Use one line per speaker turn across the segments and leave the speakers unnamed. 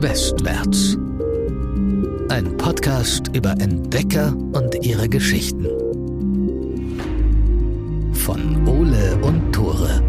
Westwärts. Ein Podcast über Entdecker und ihre Geschichten. Von Ole und Tore.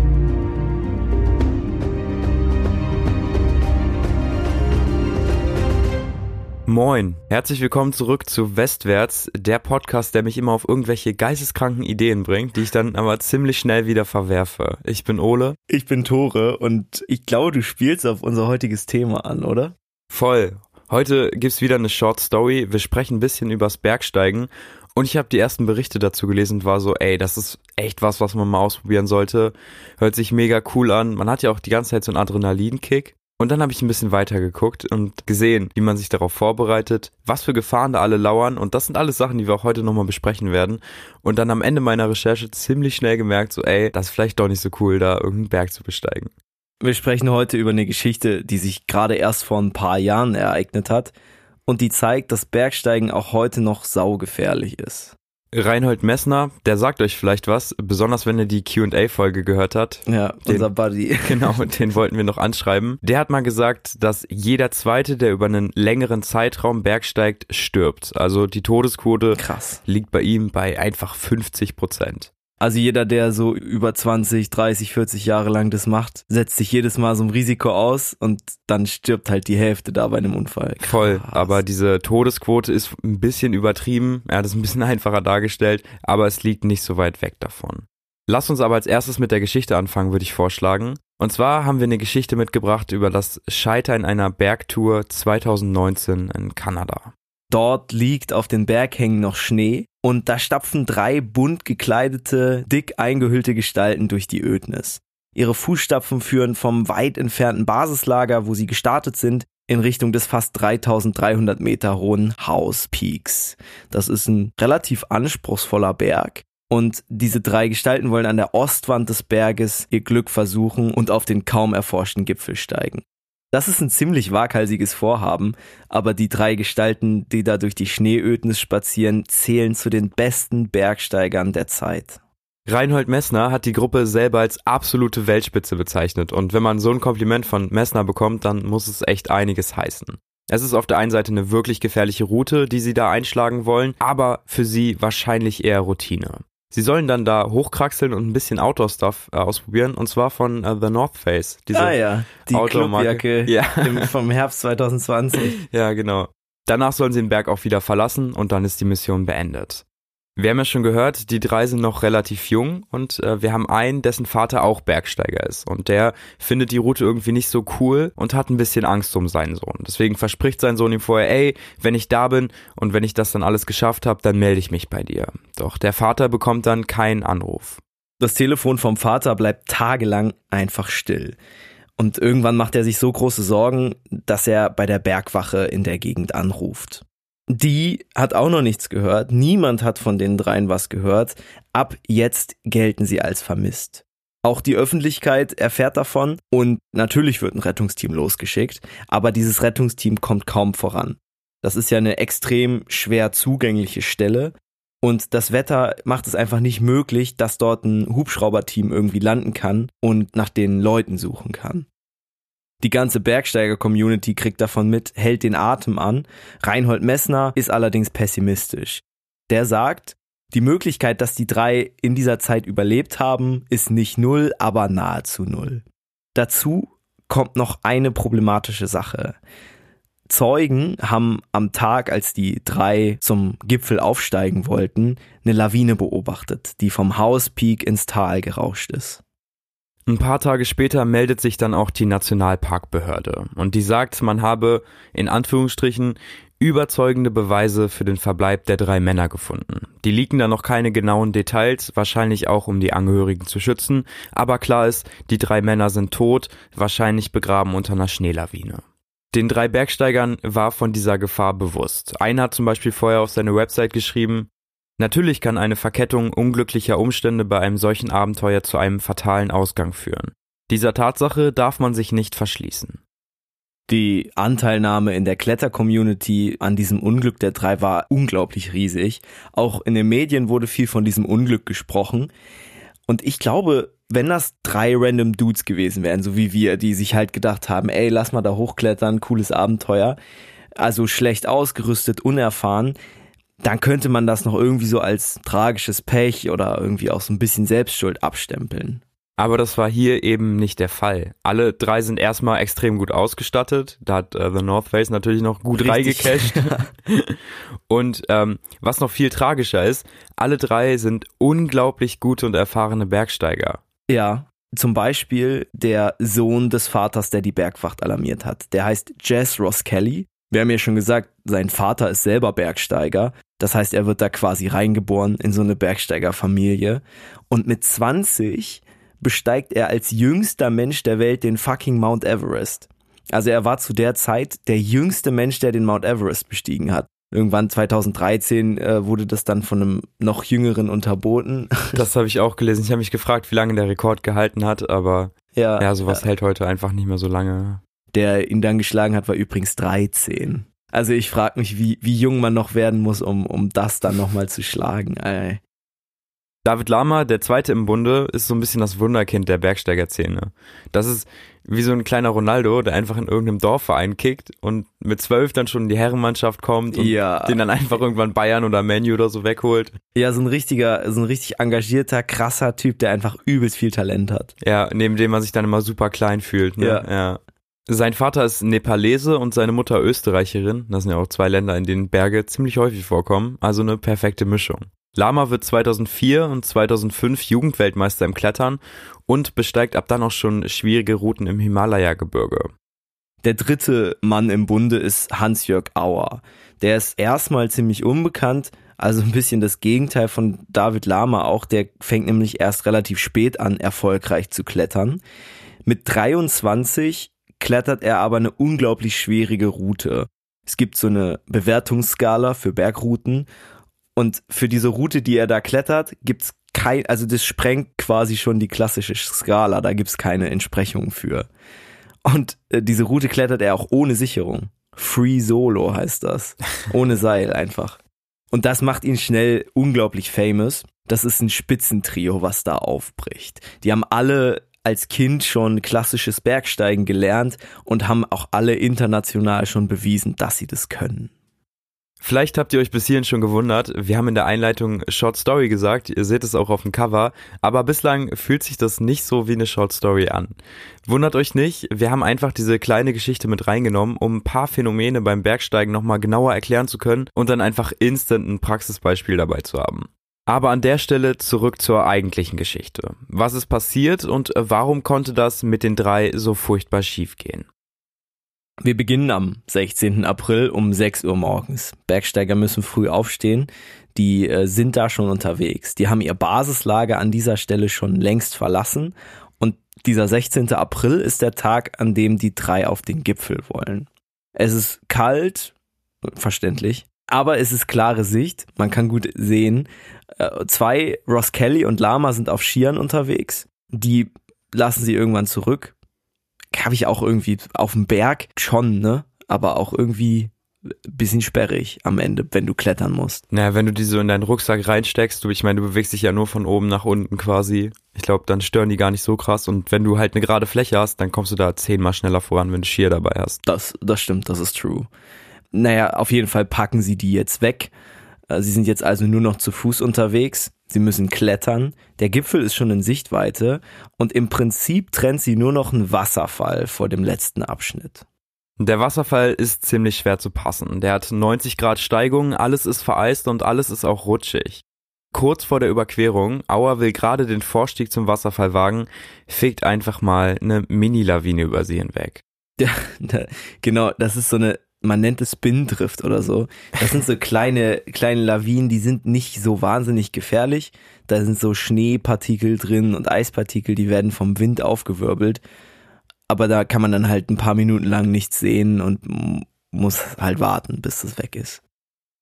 Moin, herzlich willkommen zurück zu Westwärts, der Podcast, der mich immer auf irgendwelche geisteskranken Ideen bringt, die ich dann aber ziemlich schnell wieder verwerfe. Ich bin Ole.
Ich bin Tore und ich glaube, du spielst auf unser heutiges Thema an, oder?
Voll. Heute gibt's wieder eine Short Story. Wir sprechen ein bisschen übers Bergsteigen und ich habe die ersten Berichte dazu gelesen und war so, ey, das ist echt was, was man mal ausprobieren sollte. Hört sich mega cool an. Man hat ja auch die ganze Zeit so einen Adrenalinkick. Und dann habe ich ein bisschen weiter geguckt und gesehen, wie man sich darauf vorbereitet, was für Gefahren da alle lauern. Und das sind alles Sachen, die wir auch heute nochmal besprechen werden. Und dann am Ende meiner Recherche ziemlich schnell gemerkt, so, ey, das ist vielleicht doch nicht so cool, da irgendeinen Berg zu besteigen.
Wir sprechen heute über eine Geschichte, die sich gerade erst vor ein paar Jahren ereignet hat und die zeigt, dass Bergsteigen auch heute noch saugefährlich ist.
Reinhold Messner, der sagt euch vielleicht was, besonders wenn er die Q&A-Folge gehört hat.
Ja,
Den-
unser Buddy.
Genau, den wollten wir noch anschreiben. Der hat mal gesagt, dass jeder Zweite, der über einen längeren Zeitraum bergsteigt, stirbt. Also die Todesquote
Krass.
liegt bei ihm bei einfach 50 Prozent.
Also jeder, der so über 20, 30, 40 Jahre lang das macht, setzt sich jedes Mal so ein Risiko aus und dann stirbt halt die Hälfte da bei einem Unfall.
Voll,
Krass.
aber diese Todesquote ist ein bisschen übertrieben. Er hat es ein bisschen einfacher dargestellt, aber es liegt nicht so weit weg davon. Lass uns aber als erstes mit der Geschichte anfangen, würde ich vorschlagen. Und zwar haben wir eine Geschichte mitgebracht über das Scheitern einer Bergtour 2019 in Kanada.
Dort liegt auf den Berghängen noch Schnee und da stapfen drei bunt gekleidete, dick eingehüllte Gestalten durch die Ödnis. Ihre Fußstapfen führen vom weit entfernten Basislager, wo sie gestartet sind, in Richtung des fast 3300 Meter hohen House Peaks. Das ist ein relativ anspruchsvoller Berg. Und diese drei Gestalten wollen an der Ostwand des Berges ihr Glück versuchen und auf den kaum erforschten Gipfel steigen. Das ist ein ziemlich waghalsiges Vorhaben, aber die drei Gestalten, die da durch die Schneeödnis spazieren, zählen zu den besten Bergsteigern der Zeit.
Reinhold Messner hat die Gruppe selber als absolute Weltspitze bezeichnet und wenn man so ein Kompliment von Messner bekommt, dann muss es echt einiges heißen. Es ist auf der einen Seite eine wirklich gefährliche Route, die sie da einschlagen wollen, aber für sie wahrscheinlich eher Routine. Sie sollen dann da hochkraxeln und ein bisschen Outdoor-Stuff äh, ausprobieren und zwar von äh, The North Face. Diese
ah ja, die. Clubjacke
Ja.
im, vom Herbst 2020.
Ja, genau. Danach sollen sie den Berg auch wieder verlassen und dann ist die Mission beendet. Wir haben ja schon gehört, die drei sind noch relativ jung und äh, wir haben einen, dessen Vater auch Bergsteiger ist und der findet die Route irgendwie nicht so cool und hat ein bisschen Angst um seinen Sohn. Deswegen verspricht sein Sohn ihm vorher, ey, wenn ich da bin und wenn ich das dann alles geschafft habe, dann melde ich mich bei dir. Doch der Vater bekommt dann keinen Anruf.
Das Telefon vom Vater bleibt tagelang einfach still. Und irgendwann macht er sich so große Sorgen, dass er bei der Bergwache in der Gegend anruft. Die hat auch noch nichts gehört. Niemand hat von den dreien was gehört. Ab jetzt gelten sie als vermisst. Auch die Öffentlichkeit erfährt davon und natürlich wird ein Rettungsteam losgeschickt, aber dieses Rettungsteam kommt kaum voran. Das ist ja eine extrem schwer zugängliche Stelle und das Wetter macht es einfach nicht möglich, dass dort ein Hubschrauberteam irgendwie landen kann und nach den Leuten suchen kann. Die ganze Bergsteiger-Community kriegt davon mit, hält den Atem an. Reinhold Messner ist allerdings pessimistisch. Der sagt, die Möglichkeit, dass die drei in dieser Zeit überlebt haben, ist nicht null, aber nahezu null. Dazu kommt noch eine problematische Sache. Zeugen haben am Tag, als die drei zum Gipfel aufsteigen wollten, eine Lawine beobachtet, die vom House Peak ins Tal gerauscht ist.
Ein paar Tage später meldet sich dann auch die Nationalparkbehörde und die sagt, man habe in Anführungsstrichen überzeugende Beweise für den Verbleib der drei Männer gefunden. Die liegen da noch keine genauen Details, wahrscheinlich auch um die Angehörigen zu schützen, aber klar ist, die drei Männer sind tot, wahrscheinlich begraben unter einer Schneelawine. Den drei Bergsteigern war von dieser Gefahr bewusst. Einer hat zum Beispiel vorher auf seine Website geschrieben, Natürlich kann eine Verkettung unglücklicher Umstände bei einem solchen Abenteuer zu einem fatalen Ausgang führen. Dieser Tatsache darf man sich nicht verschließen.
Die Anteilnahme in der Kletter-Community an diesem Unglück der drei war unglaublich riesig. Auch in den Medien wurde viel von diesem Unglück gesprochen. Und ich glaube, wenn das drei random Dudes gewesen wären, so wie wir, die sich halt gedacht haben, ey, lass mal da hochklettern, cooles Abenteuer, also schlecht ausgerüstet, unerfahren, dann könnte man das noch irgendwie so als tragisches Pech oder irgendwie auch so ein bisschen Selbstschuld abstempeln.
Aber das war hier eben nicht der Fall. Alle drei sind erstmal extrem gut ausgestattet. Da hat äh, The North Face natürlich noch gut reingecasht. und ähm, was noch viel tragischer ist, alle drei sind unglaublich gute und erfahrene Bergsteiger.
Ja, zum Beispiel der Sohn des Vaters, der die Bergwacht alarmiert hat. Der heißt Jess Ross Kelly. Wir haben ja schon gesagt, sein Vater ist selber Bergsteiger. Das heißt, er wird da quasi reingeboren in so eine Bergsteigerfamilie. Und mit 20 besteigt er als jüngster Mensch der Welt den fucking Mount Everest. Also er war zu der Zeit der jüngste Mensch, der den Mount Everest bestiegen hat. Irgendwann 2013 äh, wurde das dann von einem noch jüngeren unterboten.
Das habe ich auch gelesen. Ich habe mich gefragt, wie lange der Rekord gehalten hat, aber
ja,
ja, sowas hält heute einfach nicht mehr so lange.
Der ihn dann geschlagen hat, war übrigens 13. Also ich frage mich, wie, wie jung man noch werden muss, um, um das dann nochmal zu schlagen. Ey.
David Lama, der zweite im Bunde, ist so ein bisschen das Wunderkind der Bergsteigerszene. Das ist wie so ein kleiner Ronaldo, der einfach in irgendeinem Dorfverein kickt und mit zwölf dann schon in die Herrenmannschaft kommt und
Ja.
den dann einfach irgendwann Bayern oder Manu oder so wegholt.
Ja, so ein richtiger, so ein richtig engagierter, krasser Typ, der einfach übelst viel Talent hat.
Ja, neben dem man sich dann immer super klein fühlt. Ne?
Ja.
ja. Sein Vater ist Nepalese und seine Mutter Österreicherin. Das sind ja auch zwei Länder, in denen Berge ziemlich häufig vorkommen. Also eine perfekte Mischung. Lama wird 2004 und 2005 Jugendweltmeister im Klettern und besteigt ab dann auch schon schwierige Routen im Himalaya-Gebirge.
Der dritte Mann im Bunde ist Hans-Jörg Auer. Der ist erstmal ziemlich unbekannt, also ein bisschen das Gegenteil von David Lama auch. Der fängt nämlich erst relativ spät an, erfolgreich zu klettern. Mit 23 klettert er aber eine unglaublich schwierige Route. Es gibt so eine Bewertungsskala für Bergrouten und für diese Route, die er da klettert, gibt's kein, also das sprengt quasi schon die klassische Skala, da gibt's keine Entsprechung für. Und äh, diese Route klettert er auch ohne Sicherung. Free Solo heißt das. Ohne Seil einfach. Und das macht ihn schnell unglaublich famous. Das ist ein Spitzentrio, was da aufbricht. Die haben alle als Kind schon klassisches Bergsteigen gelernt und haben auch alle international schon bewiesen, dass sie das können.
Vielleicht habt ihr euch bis hierhin schon gewundert, wir haben in der Einleitung Short Story gesagt, ihr seht es auch auf dem Cover, aber bislang fühlt sich das nicht so wie eine Short Story an. Wundert euch nicht, wir haben einfach diese kleine Geschichte mit reingenommen, um ein paar Phänomene beim Bergsteigen nochmal genauer erklären zu können und dann einfach instant ein Praxisbeispiel dabei zu haben. Aber an der Stelle zurück zur eigentlichen Geschichte. Was ist passiert und warum konnte das mit den drei so furchtbar schiefgehen?
Wir beginnen am 16. April um 6 Uhr morgens. Bergsteiger müssen früh aufstehen. Die äh, sind da schon unterwegs. Die haben ihr Basislager an dieser Stelle schon längst verlassen. Und dieser 16. April ist der Tag, an dem die drei auf den Gipfel wollen. Es ist kalt, verständlich, aber es ist klare Sicht. Man kann gut sehen. Äh, zwei, Ross Kelly und Lama sind auf Skiern unterwegs. Die lassen sie irgendwann zurück habe ich auch irgendwie auf dem Berg schon, ne? Aber auch irgendwie bisschen sperrig am Ende, wenn du klettern musst.
Naja, wenn du die so in deinen Rucksack reinsteckst, du, ich meine, du bewegst dich ja nur von oben nach unten quasi. Ich glaube, dann stören die gar nicht so krass. Und wenn du halt eine gerade Fläche hast, dann kommst du da zehnmal schneller voran, wenn du Skier dabei hast.
Das, das stimmt, das ist true. Naja, auf jeden Fall packen sie die jetzt weg. Äh, Sie sind jetzt also nur noch zu Fuß unterwegs. Sie müssen klettern. Der Gipfel ist schon in Sichtweite und im Prinzip trennt sie nur noch ein Wasserfall vor dem letzten Abschnitt.
Der Wasserfall ist ziemlich schwer zu passen. Der hat 90 Grad Steigung, alles ist vereist und alles ist auch rutschig. Kurz vor der Überquerung, Auer will gerade den Vorstieg zum Wasserfall wagen, fegt einfach mal eine Mini-Lawine über sie hinweg.
Ja, genau, das ist so eine, man nennt es Spindrift oder so. Das sind so kleine, kleine Lawinen, die sind nicht so wahnsinnig gefährlich. Da sind so Schneepartikel drin und Eispartikel, die werden vom Wind aufgewirbelt. Aber da kann man dann halt ein paar Minuten lang nichts sehen und muss halt warten, bis es weg ist.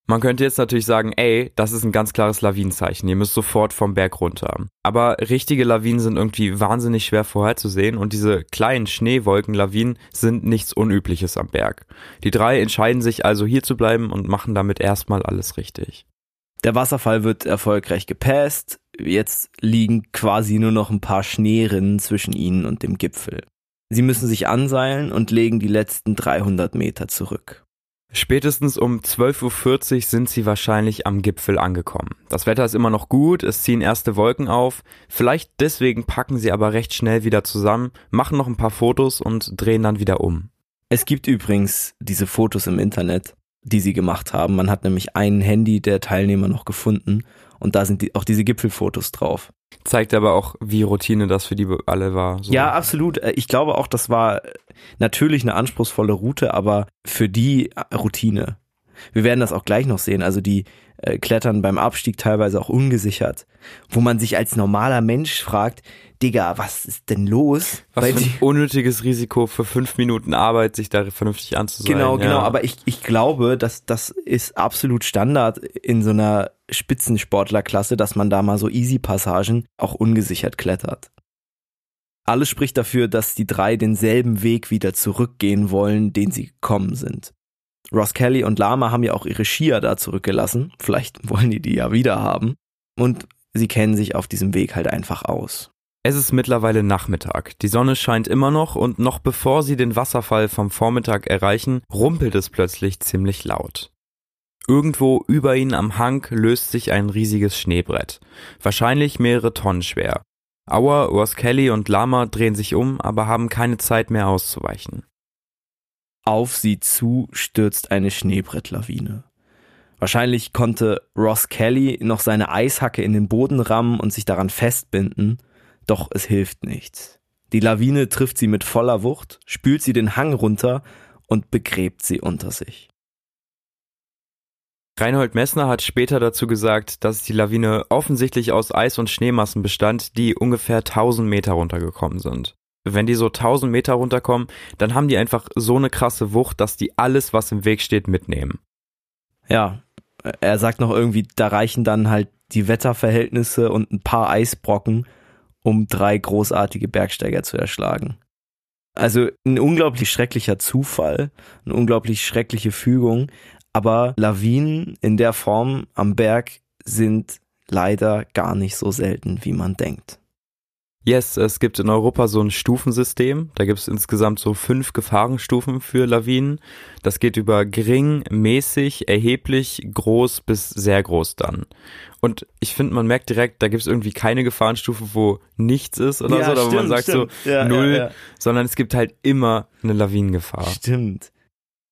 Man könnte jetzt natürlich sagen, ey, das ist ein ganz klares Lawinenzeichen, ihr müsst sofort vom Berg runter. Aber richtige Lawinen sind irgendwie wahnsinnig schwer vorherzusehen und diese kleinen Schneewolkenlawinen sind nichts Unübliches am Berg. Die drei entscheiden sich also hier zu bleiben und machen damit erstmal alles richtig.
Der Wasserfall wird erfolgreich gepasst. Jetzt liegen quasi nur noch ein paar Schneerinnen zwischen ihnen und dem Gipfel. Sie müssen sich anseilen und legen die letzten 300 Meter zurück.
Spätestens um 12.40 Uhr sind sie wahrscheinlich am Gipfel angekommen. Das Wetter ist immer noch gut, es ziehen erste Wolken auf. Vielleicht deswegen packen sie aber recht schnell wieder zusammen, machen noch ein paar Fotos und drehen dann wieder um.
Es gibt übrigens diese Fotos im Internet, die sie gemacht haben. Man hat nämlich ein Handy der Teilnehmer noch gefunden und da sind die, auch diese Gipfelfotos drauf.
Zeigt aber auch, wie Routine das für die alle war.
So. Ja, absolut. Äh, ich glaube auch, das war natürlich eine anspruchsvolle Route, aber für die äh, Routine. Wir werden das auch gleich noch sehen. Also die äh, klettern beim Abstieg teilweise auch ungesichert, wo man sich als normaler Mensch fragt, Digga, was ist denn los?
Was Weil für ein unnötiges Risiko für fünf Minuten Arbeit, sich da vernünftig anzusehen.
Genau, genau. Aber ich, ich glaube, dass das ist absolut Standard in so einer Spitzensportlerklasse, dass man da mal so Easy-Passagen auch ungesichert klettert. Alles spricht dafür, dass die drei denselben Weg wieder zurückgehen wollen, den sie gekommen sind. Ross Kelly und Lama haben ja auch ihre Skier da zurückgelassen. Vielleicht wollen die die ja wieder haben. Und sie kennen sich auf diesem Weg halt einfach aus.
Es ist mittlerweile Nachmittag. Die Sonne scheint immer noch und noch bevor sie den Wasserfall vom Vormittag erreichen, rumpelt es plötzlich ziemlich laut. Irgendwo über ihnen am Hang löst sich ein riesiges Schneebrett. Wahrscheinlich mehrere Tonnen schwer. Auer, Ross Kelly und Lama drehen sich um, aber haben keine Zeit mehr auszuweichen.
Auf sie zu stürzt eine Schneebrettlawine. Wahrscheinlich konnte Ross Kelly noch seine Eishacke in den Boden rammen und sich daran festbinden, doch es hilft nichts. Die Lawine trifft sie mit voller Wucht, spült sie den Hang runter und begräbt sie unter sich.
Reinhold Messner hat später dazu gesagt, dass die Lawine offensichtlich aus Eis- und Schneemassen bestand, die ungefähr 1000 Meter runtergekommen sind wenn die so 1000 Meter runterkommen, dann haben die einfach so eine krasse Wucht, dass die alles, was im Weg steht, mitnehmen.
Ja, er sagt noch irgendwie, da reichen dann halt die Wetterverhältnisse und ein paar Eisbrocken, um drei großartige Bergsteiger zu erschlagen. Also ein unglaublich schrecklicher Zufall, eine unglaublich schreckliche Fügung, aber Lawinen in der Form am Berg sind leider gar nicht so selten, wie man denkt.
Yes, es gibt in Europa so ein Stufensystem. Da gibt es insgesamt so fünf Gefahrenstufen für Lawinen. Das geht über gering, mäßig, erheblich, groß bis sehr groß dann. Und ich finde, man merkt direkt, da gibt es irgendwie keine Gefahrenstufe, wo nichts ist oder ja, so, oder wo man sagt stimmt. so ja, null, ja, sondern es gibt halt immer eine Lawinengefahr.
Stimmt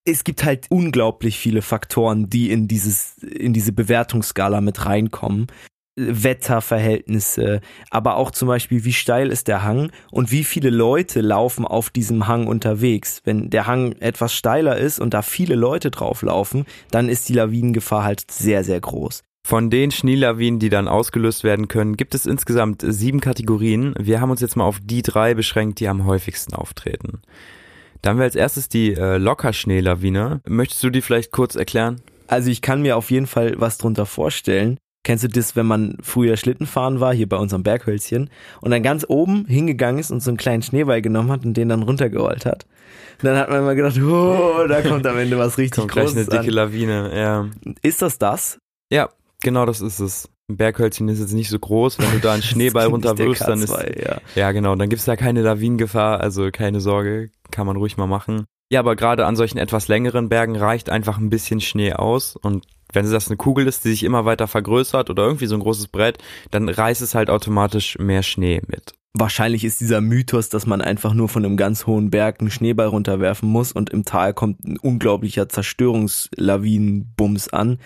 es gibt halt unglaublich viele Faktoren, die in dieses, in diese Bewertungsskala mit reinkommen. Wetterverhältnisse, aber auch zum Beispiel, wie steil ist der Hang und wie viele Leute laufen auf diesem Hang unterwegs. Wenn der Hang etwas steiler ist und da viele Leute drauf laufen, dann ist die Lawinengefahr halt sehr, sehr groß.
Von den Schneelawinen, die dann ausgelöst werden können, gibt es insgesamt sieben Kategorien. Wir haben uns jetzt mal auf die drei beschränkt, die am häufigsten auftreten. Dann haben wir als erstes die äh, Lockerschneelawine. Möchtest du die vielleicht kurz erklären?
Also ich kann mir auf jeden Fall was drunter vorstellen. Kennst du das, wenn man früher Schlittenfahren war, hier bei unserem Berghölzchen, und dann ganz oben hingegangen ist und so einen kleinen Schneeball genommen hat und den dann runtergerollt hat? Und dann hat man immer gedacht, oh, da kommt am Ende was richtig kommt Großes
gleich eine dicke
an.
Lawine, ja.
Ist das das?
Ja, genau das ist es. Ein Berghölzchen ist jetzt nicht so groß, wenn du da einen Schneeball runterwirfst, dann ist ja. ja genau, dann gibt's da keine Lawinengefahr, also keine Sorge, kann man ruhig mal machen. Ja, aber gerade an solchen etwas längeren Bergen reicht einfach ein bisschen Schnee aus und wenn das eine Kugel ist, die sich immer weiter vergrößert oder irgendwie so ein großes Brett, dann reißt es halt automatisch mehr Schnee mit.
Wahrscheinlich ist dieser Mythos, dass man einfach nur von einem ganz hohen Berg einen Schneeball runterwerfen muss und im Tal kommt ein unglaublicher Zerstörungslawinenbums an.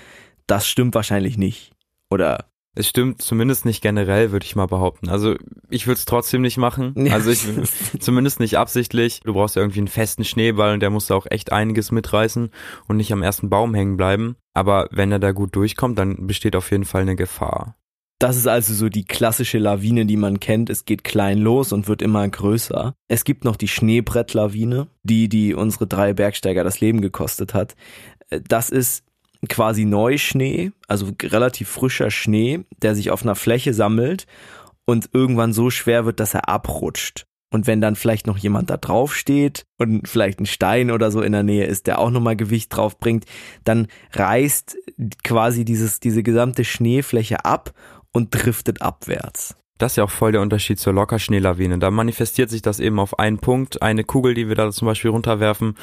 Das stimmt wahrscheinlich nicht. Oder
es stimmt zumindest nicht generell, würde ich mal behaupten. Also ich würde es trotzdem nicht machen. Also ich zumindest nicht absichtlich. Du brauchst ja irgendwie einen festen Schneeball und der muss auch echt einiges mitreißen und nicht am ersten Baum hängen bleiben. Aber wenn er da gut durchkommt, dann besteht auf jeden Fall eine Gefahr.
Das ist also so die klassische Lawine, die man kennt. Es geht klein los und wird immer größer. Es gibt noch die Schneebrettlawine, die, die unsere drei Bergsteiger das Leben gekostet hat. Das ist quasi Neuschnee, also relativ frischer Schnee, der sich auf einer Fläche sammelt und irgendwann so schwer wird, dass er abrutscht. Und wenn dann vielleicht noch jemand da drauf steht und vielleicht ein Stein oder so in der Nähe ist, der auch nochmal Gewicht drauf bringt, dann reißt quasi dieses, diese gesamte Schneefläche ab und driftet abwärts.
Das ist ja auch voll der Unterschied zur Lockerschneelawine. Da manifestiert sich das eben auf einen Punkt, eine Kugel, die wir da zum Beispiel runterwerfen.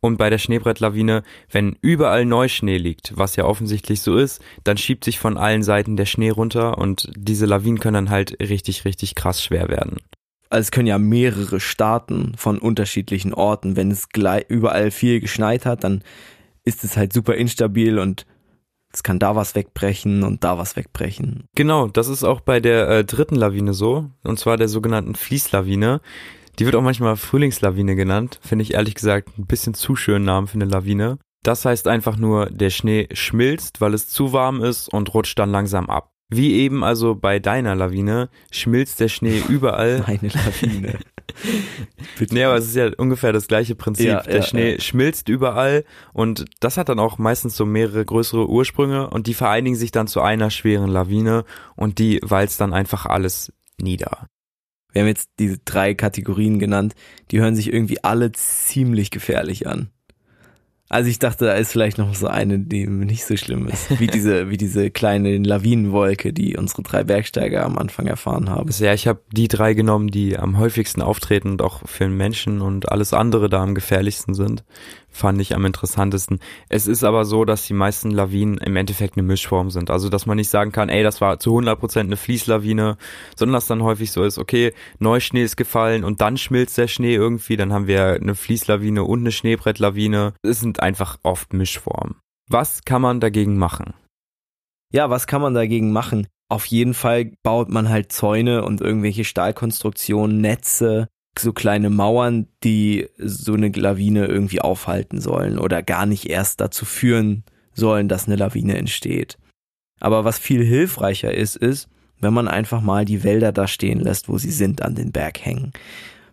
Und bei der Schneebrettlawine, wenn überall Neuschnee liegt, was ja offensichtlich so ist, dann schiebt sich von allen Seiten der Schnee runter und diese Lawinen können dann halt richtig, richtig krass schwer werden
also es können ja mehrere starten von unterschiedlichen Orten. Wenn es überall viel geschneit hat, dann ist es halt super instabil und es kann da was wegbrechen und da was wegbrechen.
Genau, das ist auch bei der äh, dritten Lawine so, und zwar der sogenannten Fließlawine. Die wird auch manchmal Frühlingslawine genannt, finde ich ehrlich gesagt ein bisschen zu schönen Namen für eine Lawine. Das heißt einfach nur, der Schnee schmilzt, weil es zu warm ist und rutscht dann langsam ab. Wie eben also bei deiner Lawine schmilzt der Schnee überall.
Meine Lawine.
nee, aber es ist ja ungefähr das gleiche Prinzip. Ja, der ja, Schnee ja. schmilzt überall und das hat dann auch meistens so mehrere größere Ursprünge und die vereinigen sich dann zu einer schweren Lawine und die walzt dann einfach alles nieder.
Wir haben jetzt diese drei Kategorien genannt, die hören sich irgendwie alle ziemlich gefährlich an. Also ich dachte, da ist vielleicht noch so eine, die nicht so schlimm ist. Wie diese, wie diese kleine Lawinenwolke, die unsere drei Bergsteiger am Anfang erfahren haben.
Ja, ich habe die drei genommen, die am häufigsten auftreten und auch für den Menschen und alles andere da am gefährlichsten sind fand ich am interessantesten. Es ist aber so, dass die meisten Lawinen im Endeffekt eine Mischform sind. Also, dass man nicht sagen kann, ey, das war zu 100% eine Fließlawine, sondern dass dann häufig so ist, okay, Neuschnee ist gefallen und dann schmilzt der Schnee irgendwie, dann haben wir eine Fließlawine und eine Schneebrettlawine. Es sind einfach oft Mischformen. Was kann man dagegen machen?
Ja, was kann man dagegen machen? Auf jeden Fall baut man halt Zäune und irgendwelche Stahlkonstruktionen, Netze, so kleine Mauern, die so eine Lawine irgendwie aufhalten sollen oder gar nicht erst dazu führen sollen, dass eine Lawine entsteht. Aber was viel hilfreicher ist, ist, wenn man einfach mal die Wälder da stehen lässt, wo sie sind, an den Berg hängen.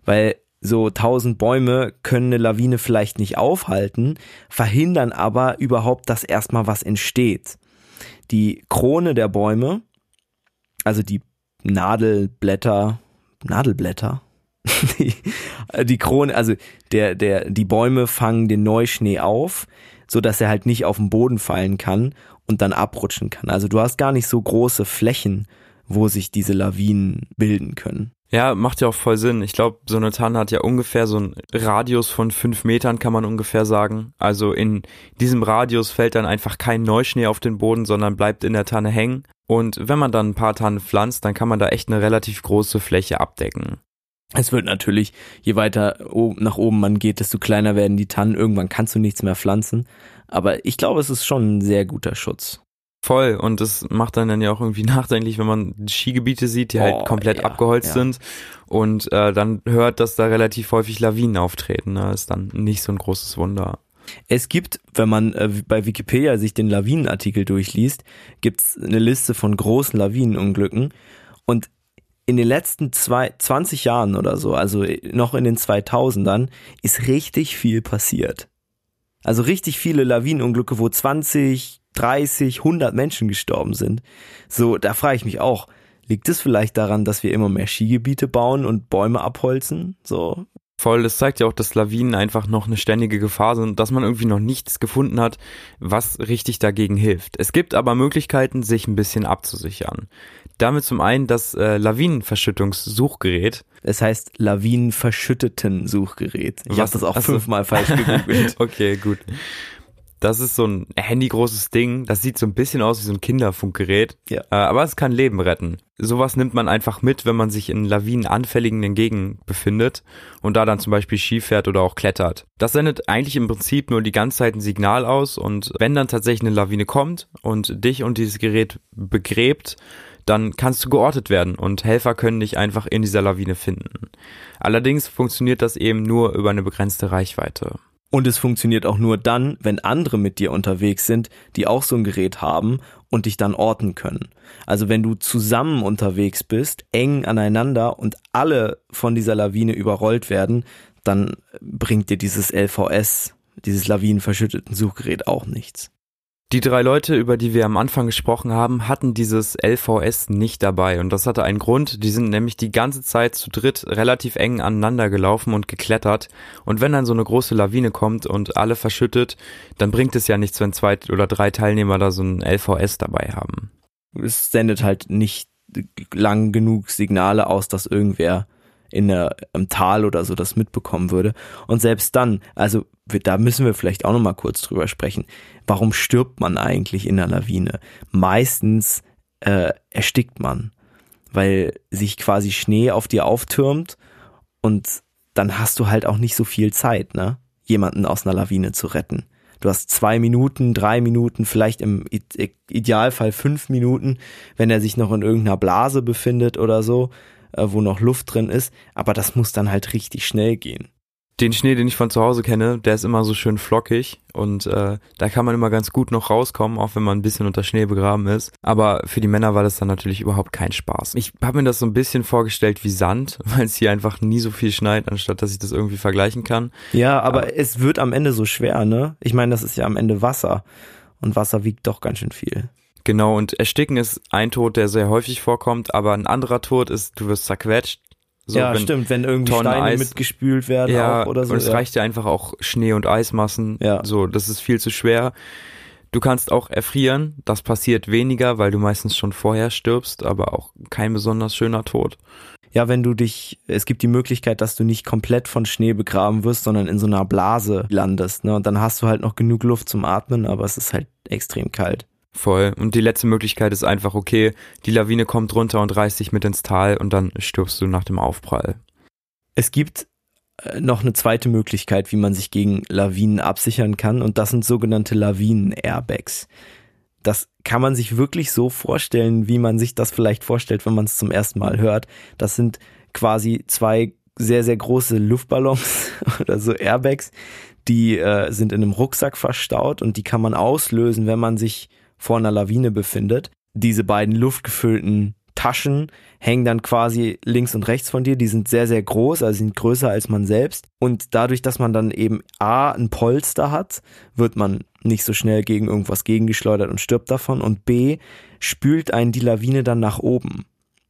Weil so tausend Bäume können eine Lawine vielleicht nicht aufhalten, verhindern aber überhaupt, dass erstmal was entsteht. Die Krone der Bäume, also die Nadelblätter, Nadelblätter, die, die Krone, also der, der, die Bäume fangen den Neuschnee auf, so dass er halt nicht auf den Boden fallen kann und dann abrutschen kann. Also du hast gar nicht so große Flächen, wo sich diese Lawinen bilden können.
Ja, macht ja auch voll Sinn. Ich glaube, so eine Tanne hat ja ungefähr so einen Radius von fünf Metern, kann man ungefähr sagen. Also in diesem Radius fällt dann einfach kein Neuschnee auf den Boden, sondern bleibt in der Tanne hängen. Und wenn man dann ein paar Tannen pflanzt, dann kann man da echt eine relativ große Fläche abdecken.
Es wird natürlich, je weiter nach oben man geht, desto kleiner werden die Tannen. Irgendwann kannst du nichts mehr pflanzen. Aber ich glaube, es ist schon ein sehr guter Schutz.
Voll. Und das macht dann, dann ja auch irgendwie nachdenklich, wenn man Skigebiete sieht, die halt oh, halt komplett ja, abgeholzt ja. sind und äh, dann hört, dass da relativ häufig Lawinen auftreten. Ne? Ist dann nicht so ein großes Wunder.
Es gibt, wenn man äh, bei Wikipedia sich den Lawinenartikel durchliest, gibt's eine Liste von großen Lawinenunglücken. Und in den letzten zwei, 20 Jahren oder so, also noch in den 2000ern, ist richtig viel passiert. Also richtig viele Lawinenunglücke, wo 20, 30, 100 Menschen gestorben sind. So, da frage ich mich auch, liegt es vielleicht daran, dass wir immer mehr Skigebiete bauen und Bäume abholzen? So.
Voll, das zeigt ja auch, dass Lawinen einfach noch eine ständige Gefahr sind, dass man irgendwie noch nichts gefunden hat, was richtig dagegen hilft. Es gibt aber Möglichkeiten, sich ein bisschen abzusichern. Damit zum einen das äh, Lawinenverschüttungssuchgerät.
Es heißt Lawinenverschütteten-Suchgerät. Ich habe das auch fünfmal falsch gegoogelt.
okay, gut. Das ist so ein handygroßes Ding. Das sieht so ein bisschen aus wie so ein Kinderfunkgerät. Ja. Äh, aber es kann Leben retten. Sowas nimmt man einfach mit, wenn man sich in lawinenanfälligen Gegenden befindet und da dann zum Beispiel Ski fährt oder auch klettert. Das sendet eigentlich im Prinzip nur die ganze Zeit ein Signal aus und wenn dann tatsächlich eine Lawine kommt und dich und dieses Gerät begräbt, dann kannst du geortet werden und Helfer können dich einfach in dieser Lawine finden. Allerdings funktioniert das eben nur über eine begrenzte Reichweite.
Und es funktioniert auch nur dann, wenn andere mit dir unterwegs sind, die auch so ein Gerät haben und dich dann orten können. Also wenn du zusammen unterwegs bist, eng aneinander und alle von dieser Lawine überrollt werden, dann bringt dir dieses LVS, dieses lawinenverschütteten Suchgerät auch nichts.
Die drei Leute, über die wir am Anfang gesprochen haben, hatten dieses LVS nicht dabei und das hatte einen Grund. Die sind nämlich die ganze Zeit zu dritt relativ eng aneinander gelaufen und geklettert und wenn dann so eine große Lawine kommt und alle verschüttet, dann bringt es ja nichts, wenn zwei oder drei Teilnehmer da so ein LVS dabei haben.
Es sendet halt nicht lang genug Signale aus, dass irgendwer in der, im Tal oder so das mitbekommen würde. Und selbst dann, also da müssen wir vielleicht auch noch mal kurz drüber sprechen. Warum stirbt man eigentlich in der Lawine? Meistens äh, erstickt man, weil sich quasi Schnee auf dir auftürmt und dann hast du halt auch nicht so viel Zeit, ne? Jemanden aus einer Lawine zu retten. Du hast zwei Minuten, drei Minuten, vielleicht im Idealfall fünf Minuten, wenn er sich noch in irgendeiner Blase befindet oder so äh, wo noch Luft drin ist, aber das muss dann halt richtig schnell gehen.
Den Schnee, den ich von zu Hause kenne, der ist immer so schön flockig und äh, da kann man immer ganz gut noch rauskommen, auch wenn man ein bisschen unter Schnee begraben ist. Aber für die Männer war das dann natürlich überhaupt kein Spaß. Ich habe mir das so ein bisschen vorgestellt wie Sand, weil es hier einfach nie so viel schneit, anstatt dass ich das irgendwie vergleichen kann.
Ja, aber, aber es wird am Ende so schwer, ne? Ich meine, das ist ja am Ende Wasser und Wasser wiegt doch ganz schön viel.
Genau, und Ersticken ist ein Tod, der sehr häufig vorkommt, aber ein anderer Tod ist, du wirst zerquetscht.
So, ja, stimmt, wenn irgendwie Tonnen Steine Eis, mitgespült werden
ja,
oder so.
Und es
ja.
reicht ja einfach auch Schnee- und Eismassen. Ja. So, das ist viel zu schwer. Du kannst auch erfrieren, das passiert weniger, weil du meistens schon vorher stirbst, aber auch kein besonders schöner Tod.
Ja, wenn du dich, es gibt die Möglichkeit, dass du nicht komplett von Schnee begraben wirst, sondern in so einer Blase landest, ne? Und dann hast du halt noch genug Luft zum Atmen, aber es ist halt extrem kalt.
Voll. Und die letzte Möglichkeit ist einfach, okay, die Lawine kommt runter und reißt dich mit ins Tal und dann stirbst du nach dem Aufprall.
Es gibt äh, noch eine zweite Möglichkeit, wie man sich gegen Lawinen absichern kann und das sind sogenannte Lawinen-Airbags. Das kann man sich wirklich so vorstellen, wie man sich das vielleicht vorstellt, wenn man es zum ersten Mal hört. Das sind quasi zwei sehr, sehr große Luftballons oder so Airbags, die äh, sind in einem Rucksack verstaut und die kann man auslösen, wenn man sich vor einer Lawine befindet. Diese beiden luftgefüllten Taschen hängen dann quasi links und rechts von dir. Die sind sehr, sehr groß, also sind größer als man selbst. Und dadurch, dass man dann eben A, ein Polster hat, wird man nicht so schnell gegen irgendwas gegengeschleudert und stirbt davon. Und B, spült einen die Lawine dann nach oben.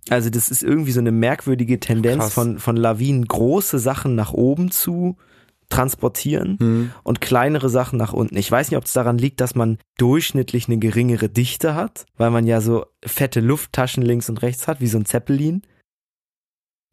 Also das ist irgendwie so eine merkwürdige Tendenz von, von Lawinen, große Sachen nach oben zu transportieren mhm. und kleinere Sachen nach unten. Ich weiß nicht, ob es daran liegt, dass man durchschnittlich eine geringere Dichte hat, weil man ja so fette Lufttaschen links und rechts hat, wie so ein Zeppelin.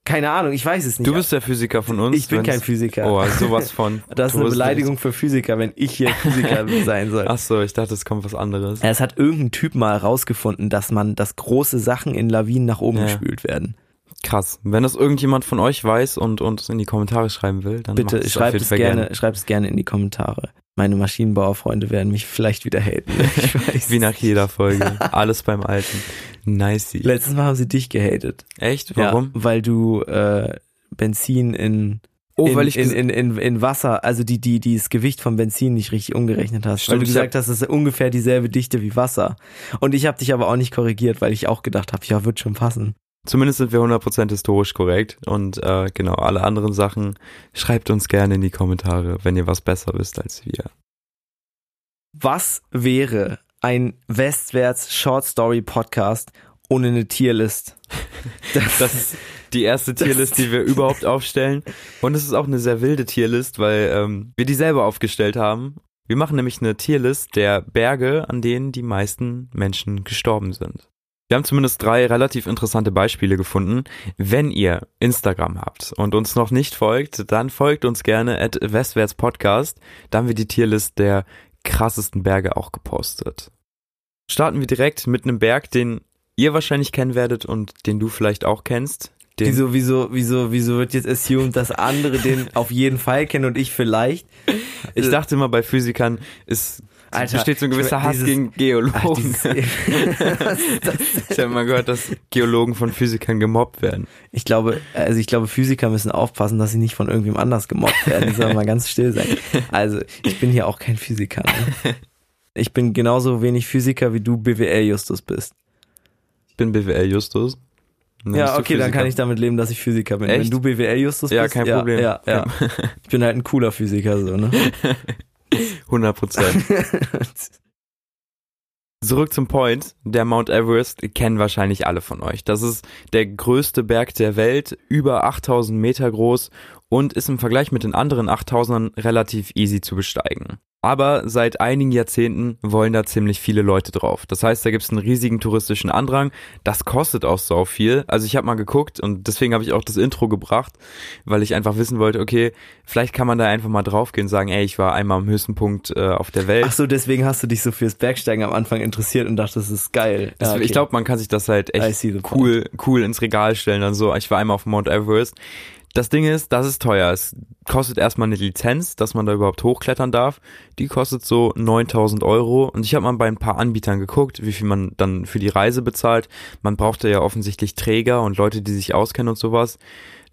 Keine Ahnung, ich weiß es nicht.
Du bist der Physiker von uns.
Ich bin kein Physiker.
Oh, sowas von.
Das ist eine Beleidigung für Physiker, wenn ich hier Physiker sein soll.
Ach so, ich dachte, es kommt was anderes.
Es hat irgendein Typ mal herausgefunden, dass man, dass große Sachen in Lawinen nach oben ja. gespült werden.
Krass. Wenn das irgendjemand von euch weiß und uns in die Kommentare schreiben will, dann
bitte schreibt es gerne, gerne, schreibt es gerne in die Kommentare. Meine Maschinenbauerfreunde werden mich vielleicht wieder haten.
Wie nach jeder Folge. Alles beim Alten. Nice.
Letztes Mal haben sie dich gehatet.
Echt? Warum?
Ja, weil du äh, Benzin in Oh, in, weil ich in, in, in, in Wasser, also die, die, die das Gewicht vom Benzin nicht richtig umgerechnet hast. Stimmt, weil du gesagt hast, es ist ungefähr dieselbe Dichte wie Wasser. Und ich habe dich aber auch nicht korrigiert, weil ich auch gedacht habe, ja, wird schon passen.
Zumindest sind wir 100% historisch korrekt und äh, genau, alle anderen Sachen schreibt uns gerne in die Kommentare, wenn ihr was besser wisst als wir.
Was wäre ein Westwärts Short Story Podcast ohne eine Tierlist?
Das, das ist die erste Tierlist, die wir überhaupt aufstellen. Und es ist auch eine sehr wilde Tierlist, weil ähm, wir die selber aufgestellt haben. Wir machen nämlich eine Tierlist der Berge, an denen die meisten Menschen gestorben sind. Wir haben zumindest drei relativ interessante Beispiele gefunden. Wenn ihr Instagram habt und uns noch nicht folgt, dann folgt uns gerne at Westwärts Podcast. Da haben wir die Tierlist der krassesten Berge auch gepostet. Starten wir direkt mit einem Berg, den ihr wahrscheinlich kennen werdet und den du vielleicht auch kennst.
wieso, wieso, wieso, wieso wird jetzt assumed, dass andere den auf jeden Fall kennen und ich vielleicht?
Ich dachte immer, bei Physikern ist Alter, besteht so ein gewisser Hass dieses, gegen Geologen. Ach, dieses, ich habe mal gehört, dass Geologen von Physikern gemobbt werden.
Ich glaube, also ich glaube, Physiker müssen aufpassen, dass sie nicht von irgendwem anders gemobbt werden. Die sollen mal ganz still sein. Also, ich bin hier auch kein Physiker. Ne? Ich bin genauso wenig Physiker, wie du BWL-Justus bist.
Ich bin BWL-Justus?
Ja, okay, dann kann ich damit leben, dass ich Physiker bin.
Echt?
Wenn du BWL-Justus bist.
Ja, kein Problem.
Ja, ja. Ich bin halt ein cooler Physiker, so, ne?
100 Prozent. Zurück zum Point. Der Mount Everest kennen wahrscheinlich alle von euch. Das ist der größte Berg der Welt, über 8000 Meter groß und ist im Vergleich mit den anderen 8000ern relativ easy zu besteigen. Aber seit einigen Jahrzehnten wollen da ziemlich viele Leute drauf. Das heißt, da gibt es einen riesigen touristischen Andrang. Das kostet auch so viel. Also ich habe mal geguckt und deswegen habe ich auch das Intro gebracht, weil ich einfach wissen wollte, okay, vielleicht kann man da einfach mal draufgehen und sagen, ey, ich war einmal am höchsten Punkt äh, auf der Welt.
Ach so, deswegen hast du dich so fürs Bergsteigen am Anfang interessiert und dachtest, das ist geil.
Ja, okay. Ich glaube, man kann sich das halt echt cool, cool ins Regal stellen. Dann so, ich war einmal auf Mount Everest das Ding ist, das ist teuer. Es kostet erstmal eine Lizenz, dass man da überhaupt hochklettern darf. Die kostet so 9000 Euro. Und ich habe mal bei ein paar Anbietern geguckt, wie viel man dann für die Reise bezahlt. Man brauchte ja offensichtlich Träger und Leute, die sich auskennen und sowas.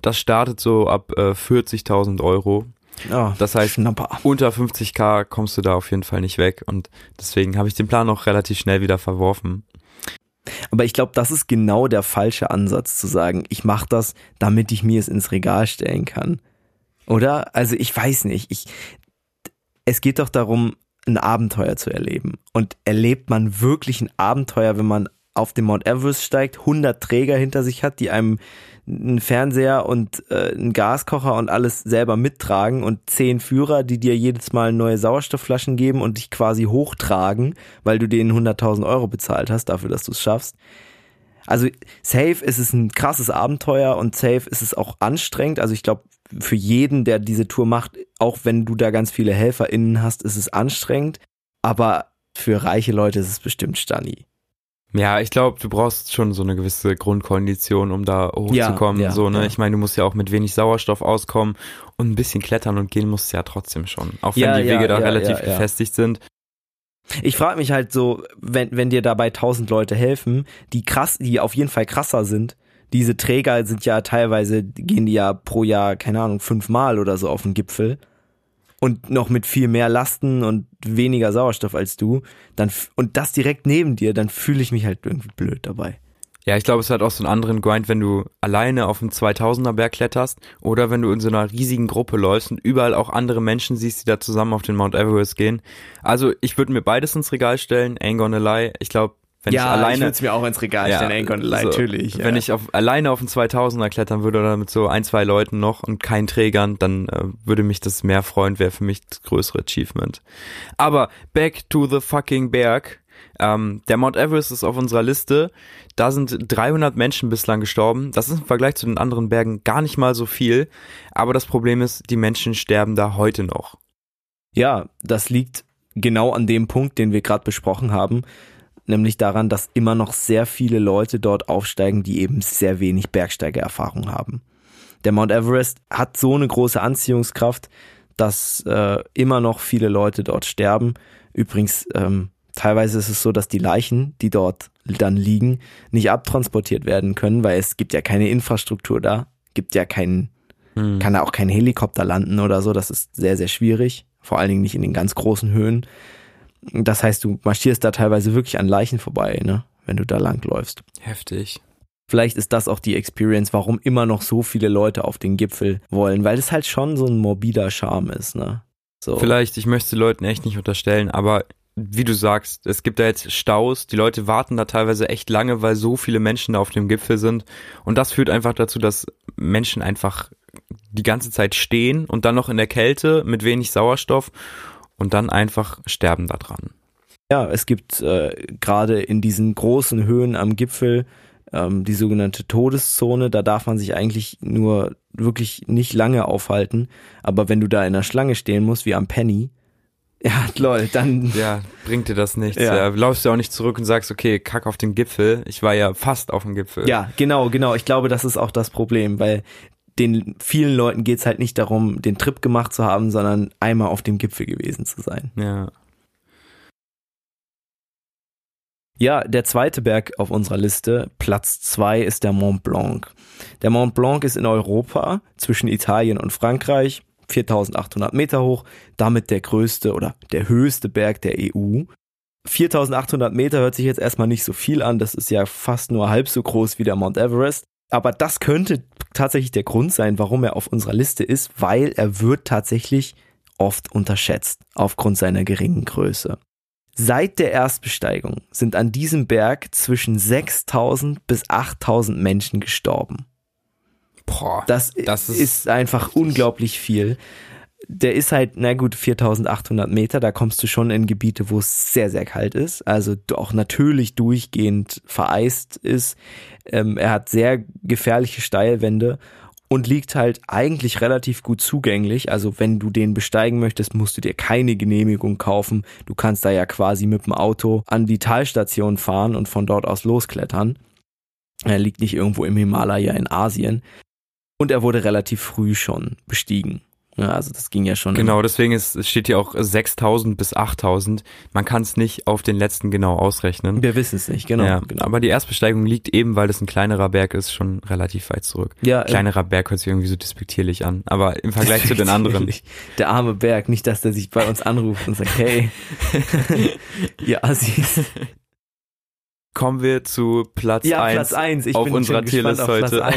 Das startet so ab äh, 40.000 Euro. Oh, das heißt, Schnapper. unter 50k kommst du da auf jeden Fall nicht weg. Und deswegen habe ich den Plan auch relativ schnell wieder verworfen.
Aber ich glaube, das ist genau der falsche Ansatz zu sagen, ich mache das, damit ich mir es ins Regal stellen kann. Oder? Also ich weiß nicht. Ich, es geht doch darum, ein Abenteuer zu erleben. Und erlebt man wirklich ein Abenteuer, wenn man auf den Mount Everest steigt, 100 Träger hinter sich hat, die einem einen Fernseher und äh, einen Gaskocher und alles selber mittragen und zehn Führer, die dir jedes Mal neue Sauerstoffflaschen geben und dich quasi hochtragen, weil du denen 100.000 Euro bezahlt hast dafür, dass du es schaffst. Also safe ist es ein krasses Abenteuer und safe ist es auch anstrengend. Also ich glaube, für jeden, der diese Tour macht, auch wenn du da ganz viele HelferInnen hast, ist es anstrengend. Aber für reiche Leute ist es bestimmt Stani.
Ja, ich glaube, du brauchst schon so eine gewisse Grundkondition, um da hochzukommen. Ja, ja, so, ne? Ja. Ich meine, du musst ja auch mit wenig Sauerstoff auskommen und ein bisschen klettern und gehen musst du ja trotzdem schon. Auch wenn die Wege da relativ gefestigt sind.
Ich frage mich halt so, wenn, wenn dir dabei tausend Leute helfen, die krass, die auf jeden Fall krasser sind. Diese Träger sind ja teilweise, gehen die ja pro Jahr, keine Ahnung, fünfmal oder so auf den Gipfel und noch mit viel mehr Lasten und weniger Sauerstoff als du, dann und das direkt neben dir, dann fühle ich mich halt irgendwie blöd dabei.
Ja, ich glaube, es hat auch so einen anderen Grind, wenn du alleine auf einem 2000er Berg kletterst oder wenn du in so einer riesigen Gruppe läufst und überall auch andere Menschen siehst, die da zusammen auf den Mount Everest gehen. Also ich würde mir beides ins Regal stellen, ain't gonna lie. Ich glaube, wenn
ja,
ich alleine.
ich würde es mir auch ins Regal stellen, ja, Ankon, so, natürlich.
Wenn ich auf, alleine auf einen 2000er klettern würde oder mit so ein, zwei Leuten noch und keinen Trägern, dann äh, würde mich das mehr freuen, wäre für mich das größere Achievement. Aber back to the fucking Berg. Ähm, der Mount Everest ist auf unserer Liste. Da sind 300 Menschen bislang gestorben. Das ist im Vergleich zu den anderen Bergen gar nicht mal so viel. Aber das Problem ist, die Menschen sterben da heute noch.
Ja, das liegt genau an dem Punkt, den wir gerade besprochen haben nämlich daran, dass immer noch sehr viele Leute dort aufsteigen, die eben sehr wenig Bergsteigererfahrung haben. Der Mount Everest hat so eine große Anziehungskraft, dass äh, immer noch viele Leute dort sterben. Übrigens, ähm, teilweise ist es so, dass die Leichen, die dort dann liegen, nicht abtransportiert werden können, weil es gibt ja keine Infrastruktur da, gibt ja keinen, hm. kann da auch kein Helikopter landen oder so. Das ist sehr, sehr schwierig. Vor allen Dingen nicht in den ganz großen Höhen. Das heißt, du marschierst da teilweise wirklich an Leichen vorbei, ne? wenn du da langläufst.
Heftig.
Vielleicht ist das auch die Experience, warum immer noch so viele Leute auf den Gipfel wollen, weil es halt schon so ein morbider Charme ist, ne?
So. Vielleicht, ich möchte Leuten echt nicht unterstellen, aber wie du sagst, es gibt da jetzt Staus, die Leute warten da teilweise echt lange, weil so viele Menschen da auf dem Gipfel sind. Und das führt einfach dazu, dass Menschen einfach die ganze Zeit stehen und dann noch in der Kälte mit wenig Sauerstoff und dann einfach sterben da dran.
Ja, es gibt äh, gerade in diesen großen Höhen am Gipfel ähm, die sogenannte Todeszone. Da darf man sich eigentlich nur wirklich nicht lange aufhalten. Aber wenn du da in der Schlange stehen musst, wie am Penny, ja, lol, dann.
Ja, bringt dir das nichts. Ja. ja. Laufst du auch nicht zurück und sagst, okay, kack auf den Gipfel. Ich war ja fast auf dem Gipfel.
Ja, genau, genau. Ich glaube, das ist auch das Problem, weil den vielen Leuten geht's halt nicht darum, den Trip gemacht zu haben, sondern einmal auf dem Gipfel gewesen zu sein.
Ja.
Ja, der zweite Berg auf unserer Liste, Platz zwei, ist der Mont Blanc. Der Mont Blanc ist in Europa zwischen Italien und Frankreich, 4800 Meter hoch, damit der größte oder der höchste Berg der EU. 4800 Meter hört sich jetzt erstmal nicht so viel an, das ist ja fast nur halb so groß wie der Mount Everest. Aber das könnte tatsächlich der Grund sein, warum er auf unserer Liste ist, weil er wird tatsächlich oft unterschätzt aufgrund seiner geringen Größe. Seit der Erstbesteigung sind an diesem Berg zwischen 6000 bis 8000 Menschen gestorben.
Boah,
Das,
das
ist,
ist
einfach unglaublich viel. Der ist halt, na gut, 4800 Meter, da kommst du schon in Gebiete, wo es sehr, sehr kalt ist. Also auch natürlich durchgehend vereist ist. Ähm, er hat sehr gefährliche Steilwände und liegt halt eigentlich relativ gut zugänglich. Also wenn du den besteigen möchtest, musst du dir keine Genehmigung kaufen. Du kannst da ja quasi mit dem Auto an die Talstation fahren und von dort aus losklettern. Er liegt nicht irgendwo im Himalaya in Asien. Und er wurde relativ früh schon bestiegen. Ja, also das ging ja schon.
Genau, deswegen ist, es steht hier auch 6000 bis 8000. Man kann es nicht auf den letzten genau ausrechnen.
Wir wissen es nicht, genau.
ja,
genau.
Aber die Erstbesteigung liegt eben, weil das ein kleinerer Berg ist, schon relativ weit zurück.
Ja, äh,
Kleinerer Berg hört sich irgendwie so despektierlich an, aber im Vergleich zu den anderen.
Der arme Berg, nicht, dass der sich bei uns anruft und sagt, hey, ihr Assis.
Kommen wir zu Platz
Ja,
1
Platz 1. Ich
auf
bin
unserer Tierlist
auf Platz
heute.
1.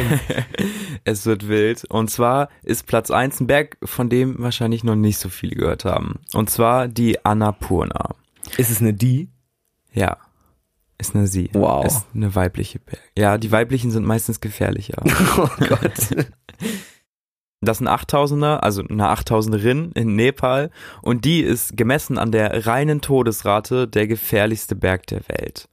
es wird wild. Und zwar ist Platz 1 ein Berg, von dem wahrscheinlich noch nicht so viele gehört haben. Und zwar die Annapurna.
Ist es eine Die?
Ja. Ist eine sie.
Wow.
Ist eine weibliche Berg. Ja, die weiblichen sind meistens gefährlicher.
Oh Gott.
Das sind 8000er, also eine 8000erin in Nepal und die ist gemessen an der reinen Todesrate der gefährlichste Berg der Welt.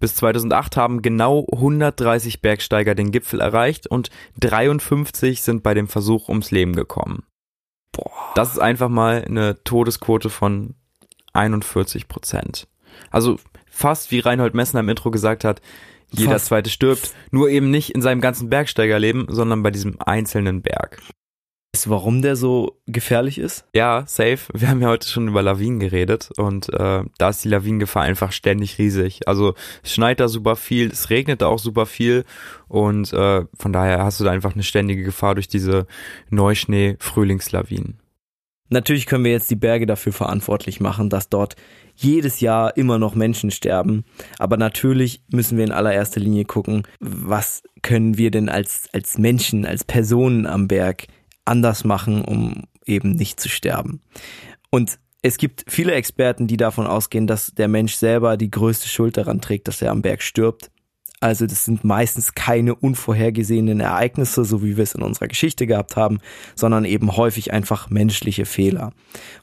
Bis 2008 haben genau 130 Bergsteiger den Gipfel erreicht und 53 sind bei dem Versuch ums Leben gekommen.
Boah.
Das ist einfach mal eine Todesquote von 41 Prozent. Also fast wie Reinhold Messner im Intro gesagt hat, jeder
Fast.
zweite stirbt, nur eben nicht in seinem ganzen Bergsteigerleben, sondern bei diesem einzelnen Berg.
Weißt du, warum der so gefährlich ist?
Ja, safe. Wir haben ja heute schon über Lawinen geredet und äh, da ist die Lawinengefahr einfach ständig riesig. Also es schneit da super viel, es regnet da auch super viel und äh, von daher hast du da einfach eine ständige Gefahr durch diese Neuschnee-Frühlingslawinen.
Natürlich können wir jetzt die Berge dafür verantwortlich machen, dass dort jedes Jahr immer noch Menschen sterben. Aber natürlich müssen wir in allererster Linie gucken, was können wir denn als, als Menschen, als Personen am Berg anders machen, um eben nicht zu sterben. Und es gibt viele Experten, die davon ausgehen, dass der Mensch selber die größte Schuld daran trägt, dass er am Berg stirbt. Also das sind meistens keine unvorhergesehenen Ereignisse, so wie wir es in unserer Geschichte gehabt haben, sondern eben häufig einfach menschliche Fehler.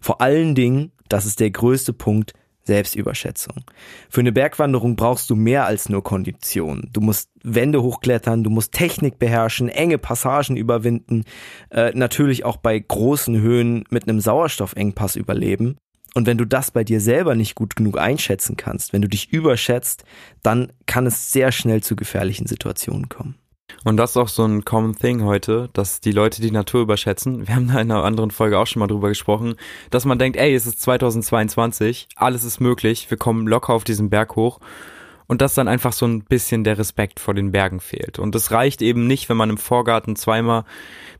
Vor allen Dingen, das ist der größte Punkt, Selbstüberschätzung. Für eine Bergwanderung brauchst du mehr als nur Kondition. Du musst Wände hochklettern, du musst Technik beherrschen, enge Passagen überwinden, äh, natürlich auch bei großen Höhen mit einem Sauerstoffengpass überleben. Und wenn du das bei dir selber nicht gut genug einschätzen kannst, wenn du dich überschätzt, dann kann es sehr schnell zu gefährlichen Situationen kommen.
Und das ist auch so ein common thing heute, dass die Leute die Natur überschätzen. Wir haben da in einer anderen Folge auch schon mal drüber gesprochen, dass man denkt, ey, es ist 2022, alles ist möglich, wir kommen locker auf diesen Berg hoch. Und dass dann einfach so ein bisschen der Respekt vor den Bergen fehlt. Und es reicht eben nicht, wenn man im Vorgarten zweimal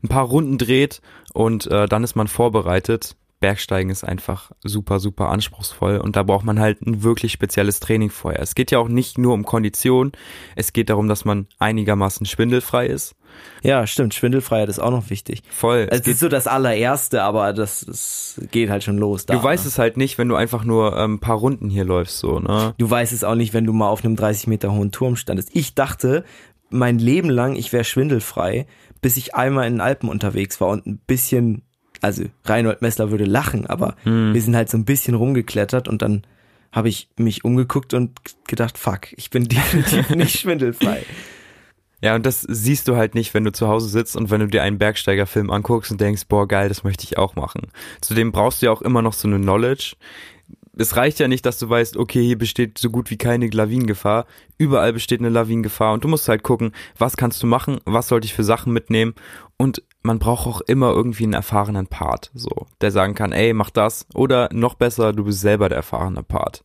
ein paar Runden dreht und äh, dann ist man vorbereitet. Bergsteigen ist einfach super, super anspruchsvoll und da braucht man halt ein wirklich spezielles Training vorher. Es geht ja auch nicht nur um Kondition, es geht darum, dass man einigermaßen schwindelfrei ist.
Ja, stimmt. Schwindelfreiheit ist auch noch wichtig.
Voll.
Es ist so das allererste, aber das, das geht halt schon los. Da,
du weißt
ne?
es halt nicht, wenn du einfach nur ein ähm, paar Runden hier läufst, so, ne?
Du weißt es auch nicht, wenn du mal auf einem 30 Meter hohen Turm standest. Ich dachte mein Leben lang, ich wäre schwindelfrei, bis ich einmal in den Alpen unterwegs war und ein bisschen, also Reinhold Messler würde lachen, aber
Hm.
wir sind halt so ein bisschen rumgeklettert und dann habe ich mich umgeguckt und gedacht, fuck, ich bin definitiv nicht schwindelfrei.
Ja, und das siehst du halt nicht, wenn du zu Hause sitzt und wenn du dir einen Bergsteigerfilm anguckst und denkst, boah, geil, das möchte ich auch machen. Zudem brauchst du ja auch immer noch so eine Knowledge. Es reicht ja nicht, dass du weißt, okay, hier besteht so gut wie keine Lawinengefahr. Überall besteht eine Lawinengefahr und du musst halt gucken, was kannst du machen, was sollte ich für Sachen mitnehmen und man braucht auch immer irgendwie einen erfahrenen Part, so, der sagen kann, ey, mach das oder noch besser, du bist selber der erfahrene Part.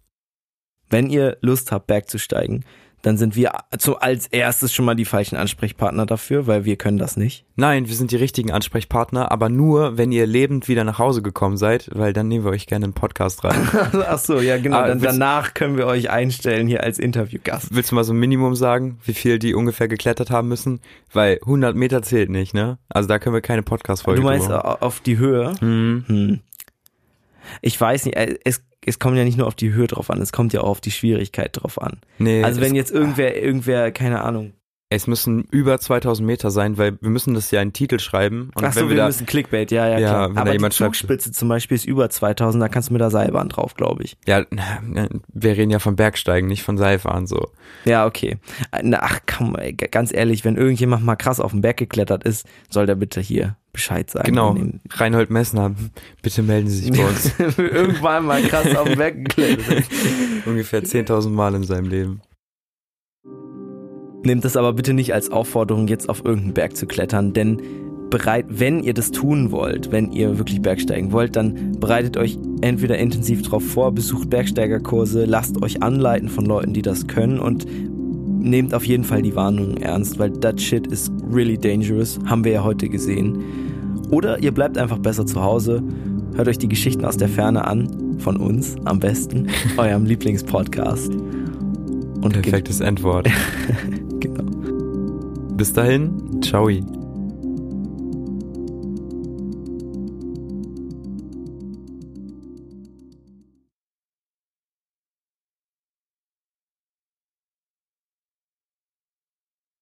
Wenn ihr Lust habt, bergzusteigen, dann sind wir zu, als erstes schon mal die falschen Ansprechpartner dafür, weil wir können das nicht.
Nein, wir sind die richtigen Ansprechpartner, aber nur, wenn ihr lebend wieder nach Hause gekommen seid, weil dann nehmen wir euch gerne einen Podcast rein.
Ach so, ja genau.
Ah,
Dann,
willst-
danach können wir euch einstellen hier als Interviewgast.
Willst du mal so ein Minimum sagen, wie viel die ungefähr geklettert haben müssen? Weil 100 Meter zählt nicht, ne? Also da können wir keine Podcast-Folge
Du meinst auf die Höhe?
machen. Hm.
Ich weiß nicht, äh, es, es kommt ja nicht nur auf die Höhe drauf an, es kommt ja auch auf die Schwierigkeit drauf an.
Nee,
Also wenn jetzt irgendwer, irgendwer, keine Ahnung.
es müssen über 2000 Meter sein, weil wir müssen das ja in den Titel schreiben. Und
Ach
wenn
so,
wir
wir
da,
müssen Clickbait, ja, ja,
Ja,
klar.
wenn da
Aber
jemand
die
schreibt-
Zugspitze zum Beispiel ist über 2000, da kannst du mit der Seilbahn drauf, glaube ich.
ja, wir reden ja von Bergsteigen, nicht von Seilfahren so.
Ja, okay. Na, ach komm, ganz ehrlich, wenn irgendjemand mal krass auf den Berg geklettert ist, soll der bitte hier Bescheid sagen.
Genau, Reinhold Messner, bitte melden Sie sich bei uns.
Irgendwann mal krass auf den Berg geklettert ist.
Ungefähr 10.000 Mal in seinem Leben.
Nehmt das aber bitte nicht als Aufforderung, jetzt auf irgendeinen Berg zu klettern, denn bereit, wenn ihr das tun wollt, wenn ihr wirklich Bergsteigen wollt, dann bereitet euch entweder intensiv drauf vor, besucht Bergsteigerkurse, lasst euch anleiten von Leuten, die das können und nehmt auf jeden Fall die Warnungen ernst, weil that shit is really dangerous, haben wir ja heute gesehen. Oder ihr bleibt einfach besser zu Hause, hört euch die Geschichten aus der Ferne an, von uns am besten, eurem Lieblingspodcast. Und
Perfektes Endwort.
Genau.
Bis dahin, ciao.